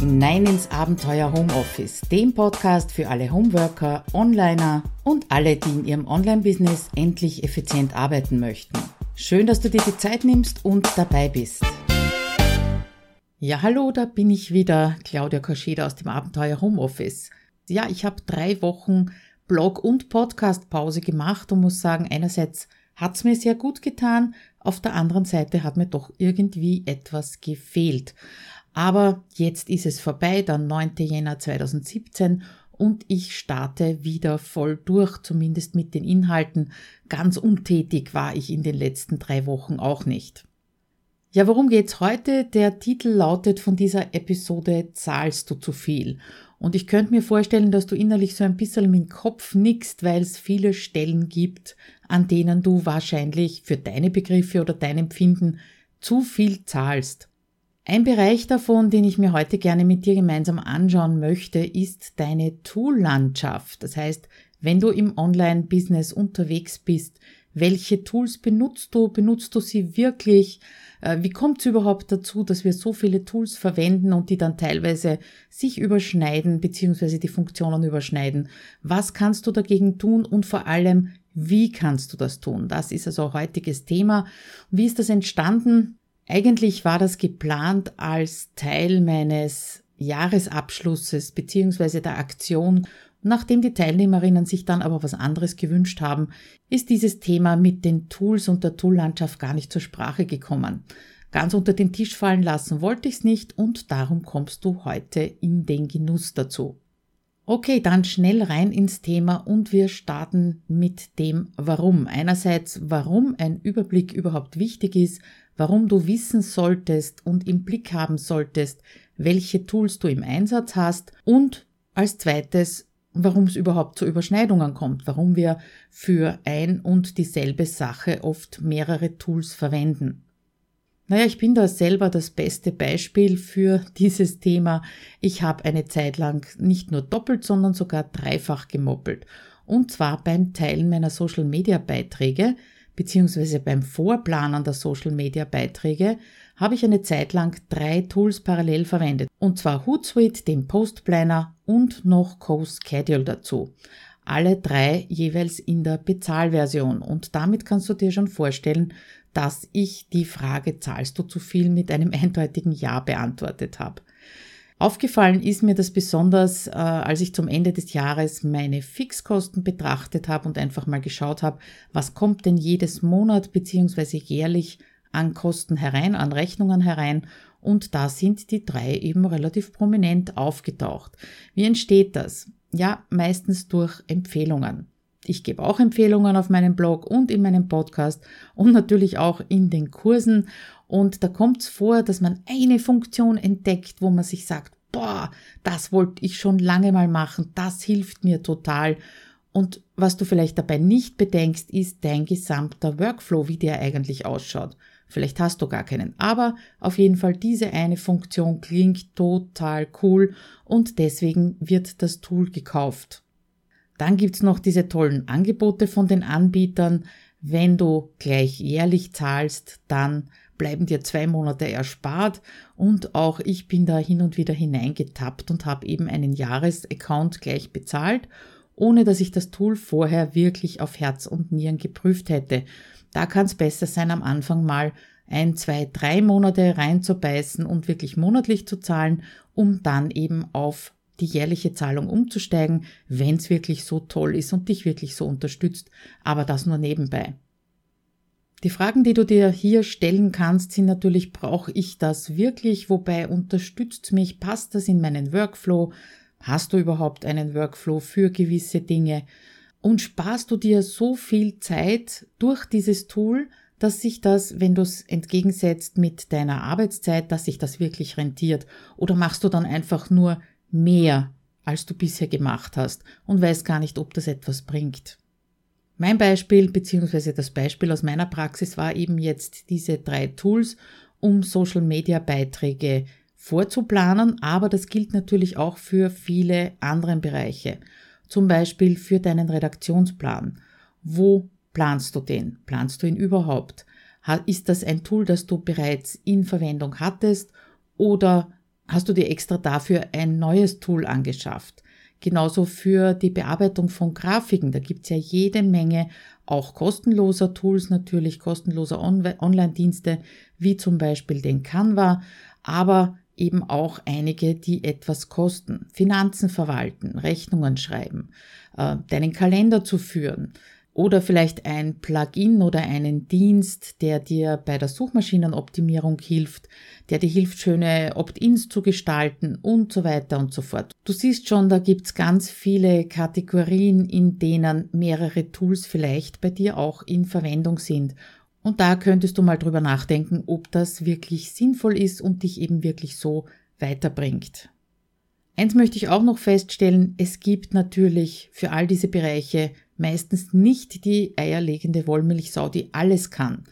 hinein ins Abenteuer Homeoffice, dem Podcast für alle Homeworker, Onliner und alle, die in ihrem Online-Business endlich effizient arbeiten möchten. Schön, dass du dir die Zeit nimmst und dabei bist. Ja, hallo, da bin ich wieder, Claudia Koscheda aus dem Abenteuer Homeoffice. Ja, ich habe drei Wochen Blog- und Podcast-Pause gemacht und muss sagen, einerseits hat's mir sehr gut getan, auf der anderen Seite hat mir doch irgendwie etwas gefehlt. Aber jetzt ist es vorbei, der 9. Jänner 2017 und ich starte wieder voll durch, zumindest mit den Inhalten. Ganz untätig war ich in den letzten drei Wochen auch nicht. Ja, worum geht's heute? Der Titel lautet von dieser Episode Zahlst du zu viel? Und ich könnte mir vorstellen, dass du innerlich so ein bisschen mit dem Kopf nickst, weil es viele Stellen gibt, an denen du wahrscheinlich für deine Begriffe oder dein Empfinden zu viel zahlst. Ein Bereich davon, den ich mir heute gerne mit dir gemeinsam anschauen möchte, ist deine Tool-Landschaft. Das heißt, wenn du im Online-Business unterwegs bist, welche Tools benutzt du? Benutzt du sie wirklich? Äh, wie kommt es überhaupt dazu, dass wir so viele Tools verwenden und die dann teilweise sich überschneiden bzw. die Funktionen überschneiden? Was kannst du dagegen tun und vor allem, wie kannst du das tun? Das ist also heutiges Thema. Wie ist das entstanden? Eigentlich war das geplant als Teil meines Jahresabschlusses beziehungsweise der Aktion. Nachdem die Teilnehmerinnen sich dann aber was anderes gewünscht haben, ist dieses Thema mit den Tools und der Toollandschaft gar nicht zur Sprache gekommen. Ganz unter den Tisch fallen lassen wollte ich es nicht und darum kommst du heute in den Genuss dazu. Okay, dann schnell rein ins Thema und wir starten mit dem Warum. Einerseits, warum ein Überblick überhaupt wichtig ist, warum du wissen solltest und im Blick haben solltest, welche Tools du im Einsatz hast und als zweites, warum es überhaupt zu Überschneidungen kommt, warum wir für ein und dieselbe Sache oft mehrere Tools verwenden. Naja, ich bin da selber das beste Beispiel für dieses Thema. Ich habe eine Zeit lang nicht nur doppelt, sondern sogar dreifach gemoppelt. Und zwar beim Teilen meiner Social-Media-Beiträge, beziehungsweise beim Vorplanen der Social Media Beiträge habe ich eine Zeit lang drei Tools parallel verwendet. Und zwar Hootsuite, den Post Planner und noch CoSchedule dazu. Alle drei jeweils in der Bezahlversion. Und damit kannst du dir schon vorstellen, dass ich die Frage zahlst du zu viel mit einem eindeutigen Ja beantwortet habe. Aufgefallen ist mir das besonders, äh, als ich zum Ende des Jahres meine Fixkosten betrachtet habe und einfach mal geschaut habe, was kommt denn jedes Monat beziehungsweise jährlich an Kosten herein, an Rechnungen herein und da sind die drei eben relativ prominent aufgetaucht. Wie entsteht das? Ja, meistens durch Empfehlungen. Ich gebe auch Empfehlungen auf meinem Blog und in meinem Podcast und natürlich auch in den Kursen. Und da kommt es vor, dass man eine Funktion entdeckt, wo man sich sagt, boah, das wollte ich schon lange mal machen, das hilft mir total. Und was du vielleicht dabei nicht bedenkst, ist dein gesamter Workflow, wie der eigentlich ausschaut. Vielleicht hast du gar keinen, aber auf jeden Fall diese eine Funktion klingt total cool und deswegen wird das Tool gekauft. Dann gibt's noch diese tollen Angebote von den Anbietern. Wenn du gleich jährlich zahlst, dann bleiben dir zwei Monate erspart und auch ich bin da hin und wieder hineingetappt und habe eben einen Jahresaccount gleich bezahlt, ohne dass ich das Tool vorher wirklich auf Herz und Nieren geprüft hätte. Da kann es besser sein, am Anfang mal ein, zwei, drei Monate reinzubeißen und wirklich monatlich zu zahlen, um dann eben auf die jährliche Zahlung umzusteigen, wenn es wirklich so toll ist und dich wirklich so unterstützt, aber das nur nebenbei. Die Fragen, die du dir hier stellen kannst, sind natürlich, brauche ich das wirklich? Wobei unterstützt mich? Passt das in meinen Workflow? Hast du überhaupt einen Workflow für gewisse Dinge? Und sparst du dir so viel Zeit durch dieses Tool, dass sich das, wenn du es entgegensetzt mit deiner Arbeitszeit, dass sich das wirklich rentiert? Oder machst du dann einfach nur mehr, als du bisher gemacht hast und weißt gar nicht, ob das etwas bringt. Mein Beispiel beziehungsweise das Beispiel aus meiner Praxis war eben jetzt diese drei Tools, um Social Media Beiträge vorzuplanen, aber das gilt natürlich auch für viele andere Bereiche. Zum Beispiel für deinen Redaktionsplan. Wo planst du den? Planst du ihn überhaupt? Ist das ein Tool, das du bereits in Verwendung hattest oder hast du dir extra dafür ein neues Tool angeschafft. Genauso für die Bearbeitung von Grafiken. Da gibt's ja jede Menge auch kostenloser Tools natürlich, kostenloser On Online-Dienste, wie zum Beispiel den Canva, aber eben auch einige, die etwas kosten. Finanzen verwalten, Rechnungen schreiben, äh, deinen Kalender zu führen, oder vielleicht ein Plugin oder einen Dienst, der dir bei der Suchmaschinenoptimierung hilft, der dir hilft, schöne Opt-ins zu gestalten und so weiter und so fort. Du siehst schon, da gibt's ganz viele Kategorien, in denen mehrere Tools vielleicht bei dir auch in Verwendung sind. Und da könntest du mal drüber nachdenken, ob das wirklich sinnvoll ist und dich eben wirklich so weiterbringt. Eins möchte ich auch noch feststellen, es gibt natürlich für all diese Bereiche meistens nicht die eierlegende Wollmilchsau, die alles kann.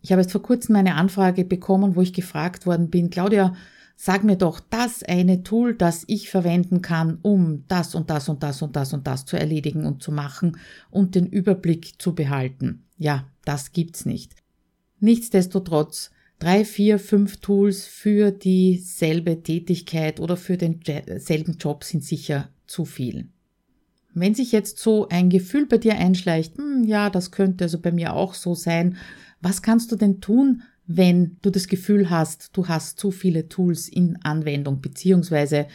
Ich habe jetzt vor kurzem eine Anfrage bekommen, wo ich gefragt worden bin, Claudia, sag mir doch das eine Tool, das ich verwenden kann, um das und das und das und das und das zu erledigen und zu machen und den Überblick zu behalten. Ja, das gibt's nicht. Nichtsdestotrotz, drei, vier, fünf Tools für dieselbe Tätigkeit oder für denselben Job sind sicher zu viel. Wenn sich jetzt so ein Gefühl bei dir einschleicht, hm, ja, das könnte also bei mir auch so sein, was kannst du denn tun, wenn du das Gefühl hast, du hast zu viele Tools in Anwendung, beziehungsweise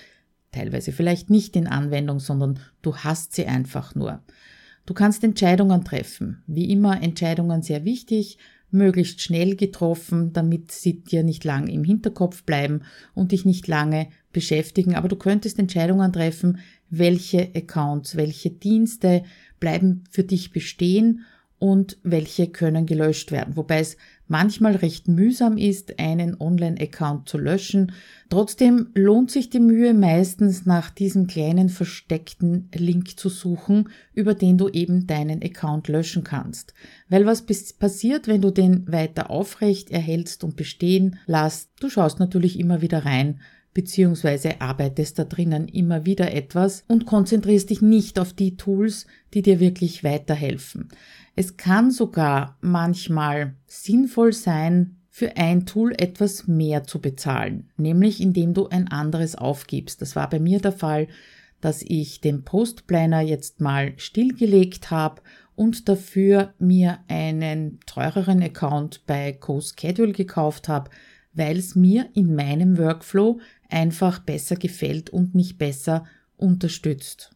teilweise vielleicht nicht in Anwendung, sondern du hast sie einfach nur. Du kannst Entscheidungen treffen. Wie immer Entscheidungen sehr wichtig, möglichst schnell getroffen, damit sie dir nicht lang im Hinterkopf bleiben und dich nicht lange beschäftigen. Aber du könntest Entscheidungen treffen, welche Accounts, welche Dienste bleiben für dich bestehen und welche können gelöscht werden. Wobei es manchmal recht mühsam ist, einen Online-Account zu löschen. Trotzdem lohnt sich die Mühe meistens nach diesem kleinen versteckten Link zu suchen, über den du eben deinen Account löschen kannst. Weil was passiert, wenn du den weiter aufrecht erhältst und bestehen lässt? Du schaust natürlich immer wieder rein, beziehungsweise arbeitest da drinnen immer wieder etwas und konzentrierst dich nicht auf die Tools, die dir wirklich weiterhelfen. Es kann sogar manchmal sinnvoll sein, für ein Tool etwas mehr zu bezahlen, nämlich indem du ein anderes aufgibst. Das war bei mir der Fall, dass ich den Postplanner jetzt mal stillgelegt habe und dafür mir einen teureren Account bei CoSchedule gekauft habe, weil es mir in meinem Workflow einfach besser gefällt und mich besser unterstützt.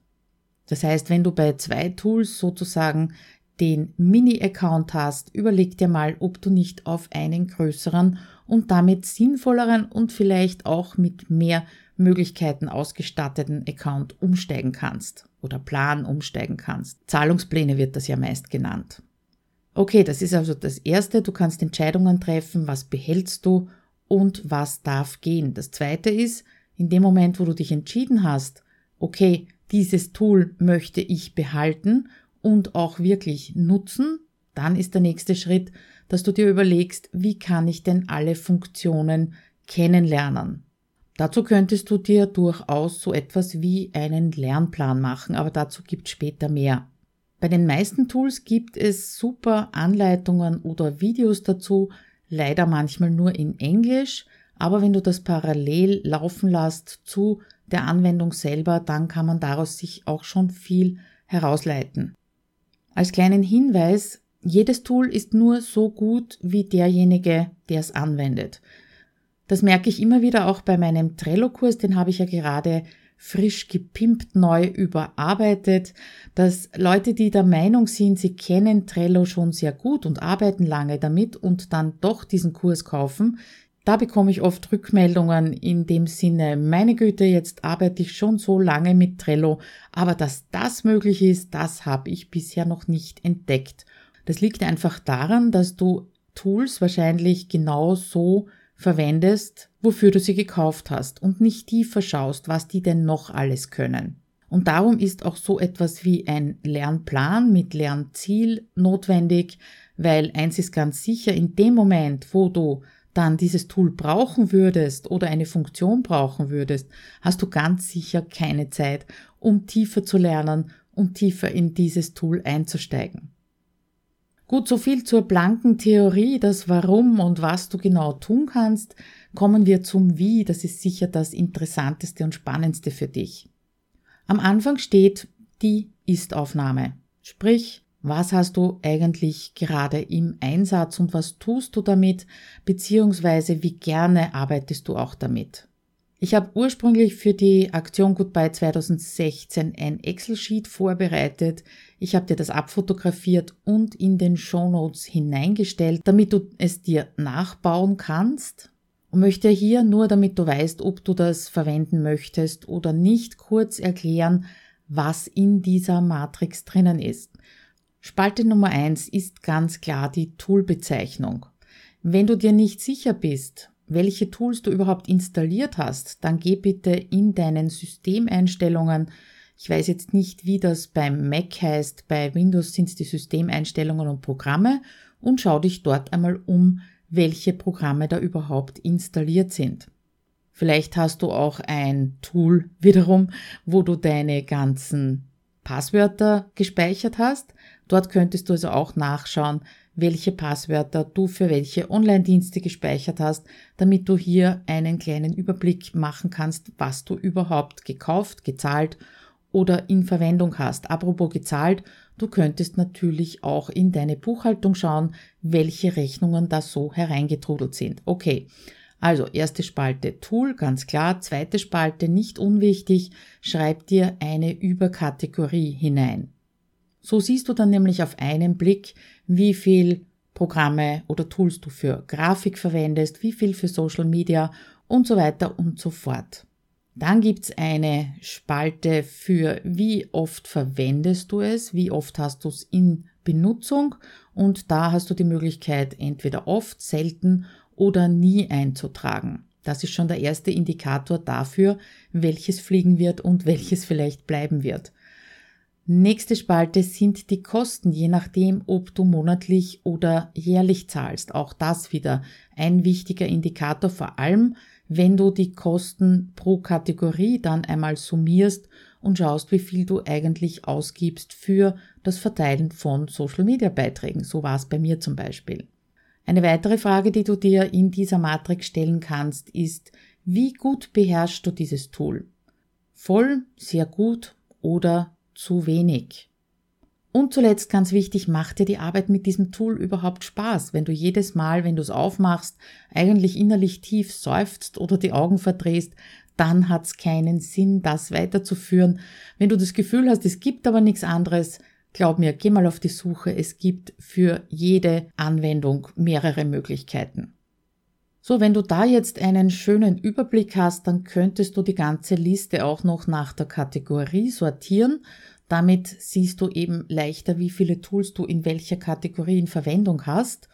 Das heißt, wenn du bei zwei Tools sozusagen den Mini-Account hast, überleg dir mal, ob du nicht auf einen größeren und damit sinnvolleren und vielleicht auch mit mehr Möglichkeiten ausgestatteten Account umsteigen kannst oder Plan umsteigen kannst. Zahlungspläne wird das ja meist genannt. Okay, das ist also das Erste. Du kannst Entscheidungen treffen, was behältst du und was darf gehen. Das Zweite ist, in dem Moment, wo du dich entschieden hast, okay, dieses Tool möchte ich behalten und auch wirklich nutzen, dann ist der nächste Schritt, dass du dir überlegst, wie kann ich denn alle Funktionen kennenlernen. Dazu könntest du dir durchaus so etwas wie einen Lernplan machen, aber dazu gibt später mehr. Bei den meisten Tools gibt es super Anleitungen oder Videos dazu, leider manchmal nur in Englisch, aber wenn du das parallel laufen lässt zu der Anwendung selber, dann kann man daraus sich auch schon viel herausleiten. Als kleinen Hinweis, jedes Tool ist nur so gut wie derjenige, der es anwendet. Das merke ich immer wieder auch bei meinem Trello-Kurs, den habe ich ja gerade frisch gepimpt, neu überarbeitet, dass Leute, die der Meinung sind, sie kennen Trello schon sehr gut und arbeiten lange damit und dann doch diesen Kurs kaufen, da bekomme ich oft Rückmeldungen in dem Sinne, meine Güte, jetzt arbeite ich schon so lange mit Trello, aber dass das möglich ist, das habe ich bisher noch nicht entdeckt. Das liegt einfach daran, dass du Tools wahrscheinlich genau so verwendest, wofür du sie gekauft hast und nicht tiefer schaust, was die denn noch alles können. Und darum ist auch so etwas wie ein Lernplan mit Lernziel notwendig, weil eins ist ganz sicher, in dem Moment, wo du dann dieses Tool brauchen würdest oder eine Funktion brauchen würdest, hast du ganz sicher keine Zeit, um tiefer zu lernen und tiefer in dieses Tool einzusteigen. Gut, so viel zur blanken Theorie, das Warum und was du genau tun kannst. Kommen wir zum Wie, das ist sicher das Interessanteste und Spannendste für dich. Am Anfang steht die Ist-Aufnahme. Sprich, was hast du eigentlich gerade im Einsatz und was tust du damit, beziehungsweise wie gerne arbeitest du auch damit? Ich habe ursprünglich für die Aktion Goodbye 2016 ein Excel-Sheet vorbereitet. Ich habe dir das abfotografiert und in den Show Notes hineingestellt, damit du es dir nachbauen kannst. Und möchte hier nur, damit du weißt, ob du das verwenden möchtest oder nicht, kurz erklären, was in dieser Matrix drinnen ist. Spalte Nummer eins ist ganz klar die Toolbezeichnung. Wenn du dir nicht sicher bist, welche Tools du überhaupt installiert hast, dann geh bitte in deinen Systemeinstellungen. Ich weiß jetzt nicht, wie das beim Mac heißt. Bei Windows sind es die Systemeinstellungen und Programme und schau dich dort einmal um, welche Programme da überhaupt installiert sind. Vielleicht hast du auch ein Tool wiederum, wo du deine ganzen Passwörter gespeichert hast. Dort könntest du also auch nachschauen, welche Passwörter du für welche Online-Dienste gespeichert hast, damit du hier einen kleinen Überblick machen kannst, was du überhaupt gekauft, gezahlt oder in Verwendung hast. Apropos gezahlt, du könntest natürlich auch in deine Buchhaltung schauen, welche Rechnungen da so hereingetrudelt sind. Okay. Also erste Spalte Tool, ganz klar. Zweite Spalte, nicht unwichtig, schreib dir eine Überkategorie hinein. So siehst du dann nämlich auf einen Blick, wie viel Programme oder Tools du für Grafik verwendest, wie viel für Social Media und so weiter und so fort. Dann gibt's eine Spalte für wie oft verwendest du es, wie oft hast du es in Benutzung und da hast du die Möglichkeit entweder oft, selten oder nie einzutragen. Das ist schon der erste Indikator dafür, welches fliegen wird und welches vielleicht bleiben wird. Nächste Spalte sind die Kosten, je nachdem, ob du monatlich oder jährlich zahlst. Auch das wieder ein wichtiger Indikator, vor allem wenn du die Kosten pro Kategorie dann einmal summierst und schaust, wie viel du eigentlich ausgibst für das Verteilen von Social-Media-Beiträgen. So war es bei mir zum Beispiel. Eine weitere Frage, die du dir in dieser Matrix stellen kannst, ist, wie gut beherrschst du dieses Tool? Voll, sehr gut oder zu wenig. Und zuletzt ganz wichtig, macht dir die Arbeit mit diesem Tool überhaupt Spaß? Wenn du jedes Mal, wenn du es aufmachst, eigentlich innerlich tief seufzt oder die Augen verdrehst, dann hat es keinen Sinn, das weiterzuführen. Wenn du das Gefühl hast, es gibt aber nichts anderes, glaub mir, geh mal auf die Suche. Es gibt für jede Anwendung mehrere Möglichkeiten. So, wenn du da jetzt einen schönen Überblick hast, dann könntest du die ganze Liste auch noch nach der Kategorie sortieren. Damit siehst du eben leichter, wie viele Tools du in welcher Kategorie in Verwendung hast.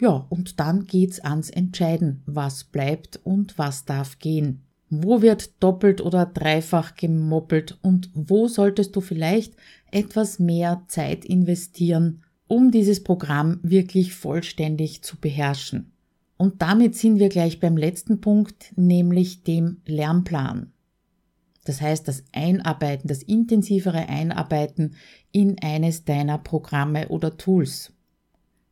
Ja, und dann geht's ans Entscheiden, was bleibt und was darf gehen. Wo wird doppelt oder dreifach gemoppelt und wo solltest du vielleicht etwas mehr Zeit investieren, um dieses Programm wirklich vollständig zu beherrschen? Und damit sind wir gleich beim letzten Punkt, nämlich dem Lernplan. Das heißt, das Einarbeiten, das intensivere Einarbeiten in eines deiner Programme oder Tools.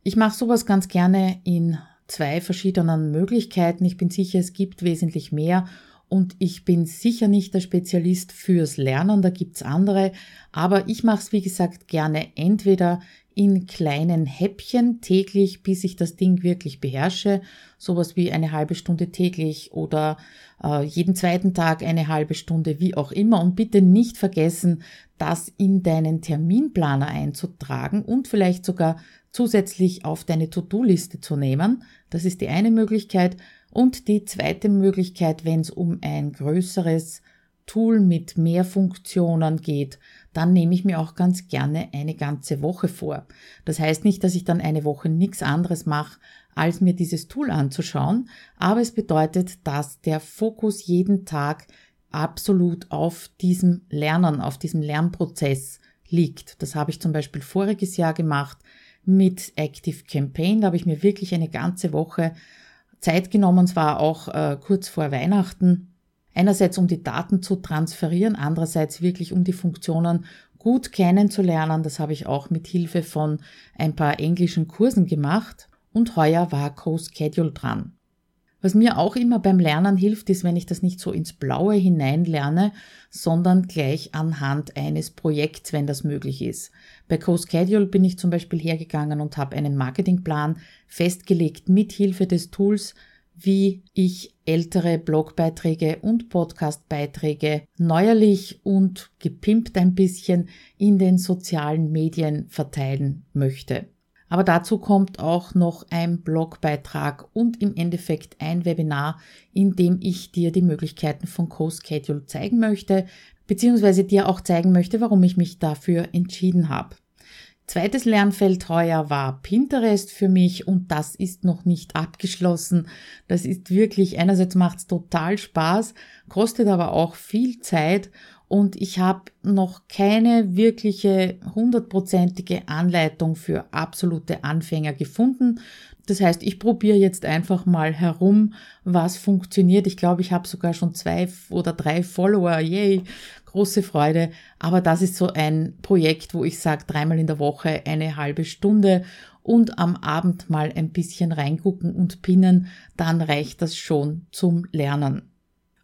Ich mache sowas ganz gerne in zwei verschiedenen Möglichkeiten. Ich bin sicher, es gibt wesentlich mehr und ich bin sicher nicht der Spezialist fürs Lernen, da gibt's andere, aber ich mache es wie gesagt gerne entweder in kleinen Häppchen täglich, bis ich das Ding wirklich beherrsche. Sowas wie eine halbe Stunde täglich oder äh, jeden zweiten Tag eine halbe Stunde, wie auch immer. Und bitte nicht vergessen, das in deinen Terminplaner einzutragen und vielleicht sogar zusätzlich auf deine To-Do-Liste zu nehmen. Das ist die eine Möglichkeit. Und die zweite Möglichkeit, wenn es um ein größeres Tool mit mehr Funktionen geht, dann nehme ich mir auch ganz gerne eine ganze Woche vor. Das heißt nicht, dass ich dann eine Woche nichts anderes mache, als mir dieses Tool anzuschauen, aber es bedeutet, dass der Fokus jeden Tag absolut auf diesem Lernen, auf diesem Lernprozess liegt. Das habe ich zum Beispiel voriges Jahr gemacht mit Active Campaign. Da habe ich mir wirklich eine ganze Woche Zeit genommen, zwar auch äh, kurz vor Weihnachten, Einerseits um die Daten zu transferieren, andererseits wirklich um die Funktionen gut kennenzulernen. Das habe ich auch mit Hilfe von ein paar englischen Kursen gemacht. Und heuer war Co-Schedule dran. Was mir auch immer beim Lernen hilft, ist, wenn ich das nicht so ins Blaue hinein lerne, sondern gleich anhand eines Projekts, wenn das möglich ist. Bei CoSchedule bin ich zum Beispiel hergegangen und habe einen Marketingplan festgelegt mit Hilfe des Tools, wie ich ältere Blogbeiträge und Podcastbeiträge neuerlich und gepimpt ein bisschen in den sozialen Medien verteilen möchte. Aber dazu kommt auch noch ein Blogbeitrag und im Endeffekt ein Webinar, in dem ich dir die Möglichkeiten von CoSchedule zeigen möchte, beziehungsweise dir auch zeigen möchte, warum ich mich dafür entschieden habe. Zweites Lernfeld heuer war Pinterest für mich und das ist noch nicht abgeschlossen. Das ist wirklich, einerseits macht es total Spaß, kostet aber auch viel Zeit und ich habe noch keine wirkliche hundertprozentige Anleitung für absolute Anfänger gefunden. Das heißt, ich probiere jetzt einfach mal herum, was funktioniert. Ich glaube, ich habe sogar schon zwei oder drei Follower. Yay, große Freude. Aber das ist so ein Projekt, wo ich sage, dreimal in der Woche eine halbe Stunde und am Abend mal ein bisschen reingucken und pinnen, dann reicht das schon zum Lernen.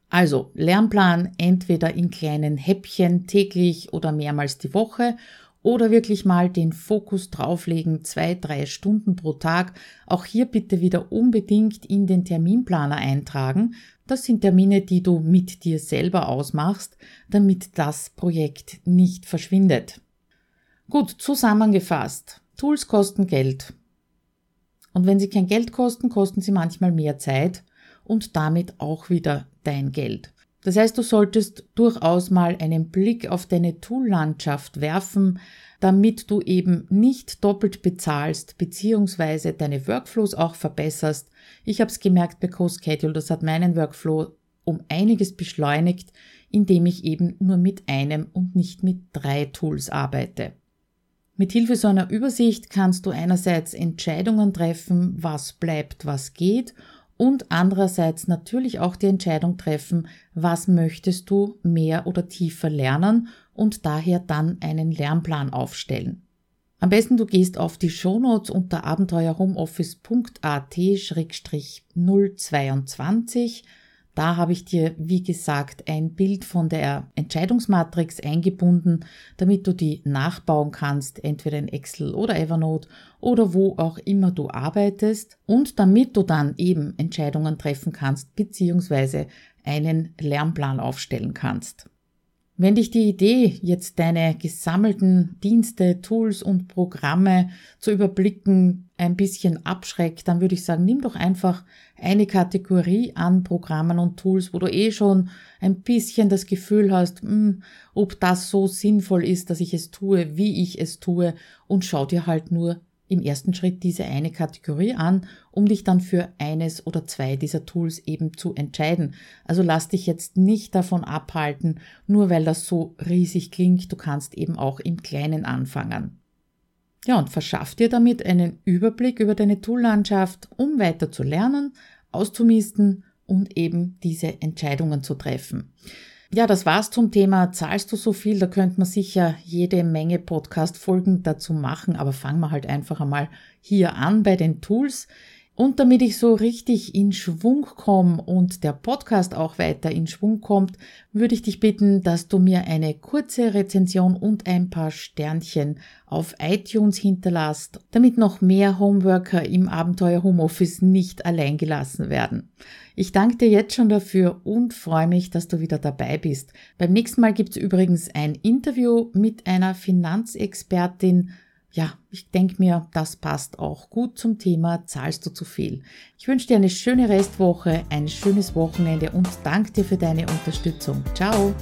Also Lernplan entweder in kleinen Häppchen täglich oder mehrmals die Woche oder wirklich mal den Fokus drauflegen, zwei, drei Stunden pro Tag. Auch hier bitte wieder unbedingt in den Terminplaner eintragen. Das sind Termine, die du mit dir selber ausmachst, damit das Projekt nicht verschwindet. Gut, zusammengefasst. Tools kosten Geld. Und wenn sie kein Geld kosten, kosten sie manchmal mehr Zeit und damit auch wieder dein Geld. Das heißt, du solltest durchaus mal einen Blick auf deine Tool-Landschaft werfen, damit du eben nicht doppelt bezahlst beziehungsweise deine Workflows auch verbesserst. Ich habe es gemerkt bei CoSchedule, das hat meinen Workflow um einiges beschleunigt, indem ich eben nur mit einem und nicht mit drei Tools arbeite. Mit Hilfe so einer Übersicht kannst du einerseits Entscheidungen treffen, was bleibt, was geht und andererseits natürlich auch die Entscheidung treffen, was möchtest du mehr oder tiefer lernen und daher dann einen Lernplan aufstellen. Am besten du gehst auf die Shownotes unter abenteuerhomeoffice.at-022 da habe ich dir, wie gesagt, ein Bild von der Entscheidungsmatrix eingebunden, damit du die nachbauen kannst, entweder in Excel oder Evernote oder wo auch immer du arbeitest und damit du dann eben Entscheidungen treffen kannst bzw. einen Lernplan aufstellen kannst. Wenn dich die Idee, jetzt deine gesammelten Dienste, Tools und Programme zu überblicken, ein bisschen abschreckt, dann würde ich sagen, nimm doch einfach eine Kategorie an Programmen und Tools, wo du eh schon ein bisschen das Gefühl hast, mh, hm, ob das so sinnvoll ist, dass ich es tue, wie ich es tue und schau dir halt nur im ersten Schritt diese eine Kategorie an, um dich dann für eines oder zwei dieser Tools eben zu entscheiden. Also lass dich jetzt nicht davon abhalten, nur weil das so riesig klingt, du kannst eben auch im Kleinen anfangen. Ja, und verschaff dir damit einen Überblick über deine Toollandschaft, um weiter zu lernen, auszumisten und eben diese Entscheidungen zu treffen. Ja, das war's zum Thema. Zahlst du so viel? Da könnte man sicher jede Menge Podcast-Folgen dazu machen, aber fangen wir halt einfach einmal hier an bei den Tools. Und damit ich so richtig in Schwung komme und der Podcast auch weiter in Schwung kommt, würde ich dich bitten, dass du mir eine kurze Rezension und ein paar Sternchen auf iTunes hinterlasst, damit noch mehr Homeworker im Abenteuer Homeoffice nicht allein gelassen werden. Ich danke dir jetzt schon dafür und freue mich, dass du wieder dabei bist. Beim nächsten Mal gibt es übrigens ein Interview mit einer Finanzexpertin, ja, ich denke mir, das passt auch gut zum Thema Zahlst du zu viel? Ich wünsche dir eine schöne Restwoche, ein schönes Wochenende und danke dir für deine Unterstützung. Ciao!